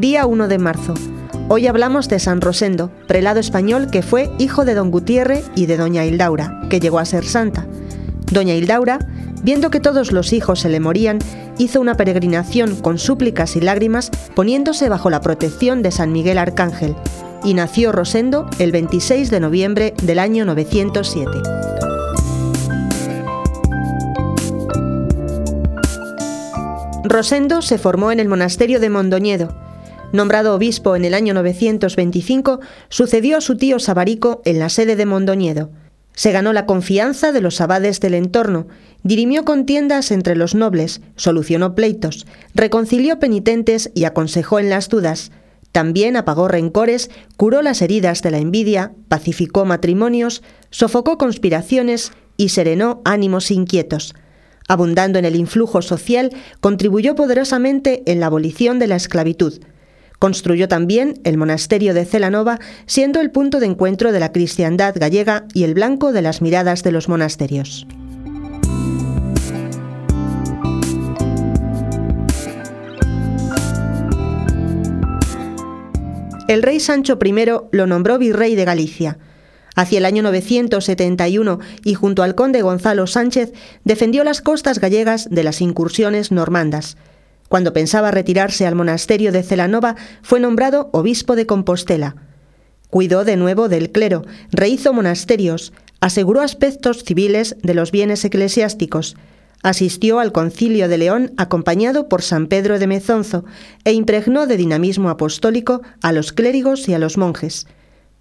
Día 1 de marzo. Hoy hablamos de San Rosendo, prelado español que fue hijo de don Gutiérrez y de doña Hildaura, que llegó a ser santa. Doña Hildaura, viendo que todos los hijos se le morían, hizo una peregrinación con súplicas y lágrimas poniéndose bajo la protección de San Miguel Arcángel, y nació Rosendo el 26 de noviembre del año 907. Rosendo se formó en el monasterio de Mondoñedo. Nombrado obispo en el año 925, sucedió a su tío Sabarico en la sede de Mondoñedo. Se ganó la confianza de los abades del entorno, dirimió contiendas entre los nobles, solucionó pleitos, reconcilió penitentes y aconsejó en las dudas. También apagó rencores, curó las heridas de la envidia, pacificó matrimonios, sofocó conspiraciones y serenó ánimos inquietos. Abundando en el influjo social, contribuyó poderosamente en la abolición de la esclavitud. Construyó también el monasterio de Celanova, siendo el punto de encuentro de la cristiandad gallega y el blanco de las miradas de los monasterios. el rey Sancho I lo nombró virrey de Galicia. Hacia el año 971 y junto al conde Gonzalo Sánchez defendió las costas gallegas de las incursiones normandas. Cuando pensaba retirarse al monasterio de Celanova, fue nombrado obispo de Compostela. Cuidó de nuevo del clero, rehizo monasterios, aseguró aspectos civiles de los bienes eclesiásticos, Asistió al concilio de León acompañado por San Pedro de Mezonzo e impregnó de dinamismo apostólico a los clérigos y a los monjes.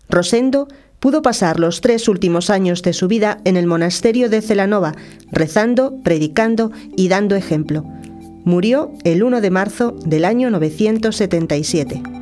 Rosendo pudo pasar los tres últimos años de su vida en el monasterio de Celanova, rezando, predicando y dando ejemplo. Murió el 1 de marzo del año 977.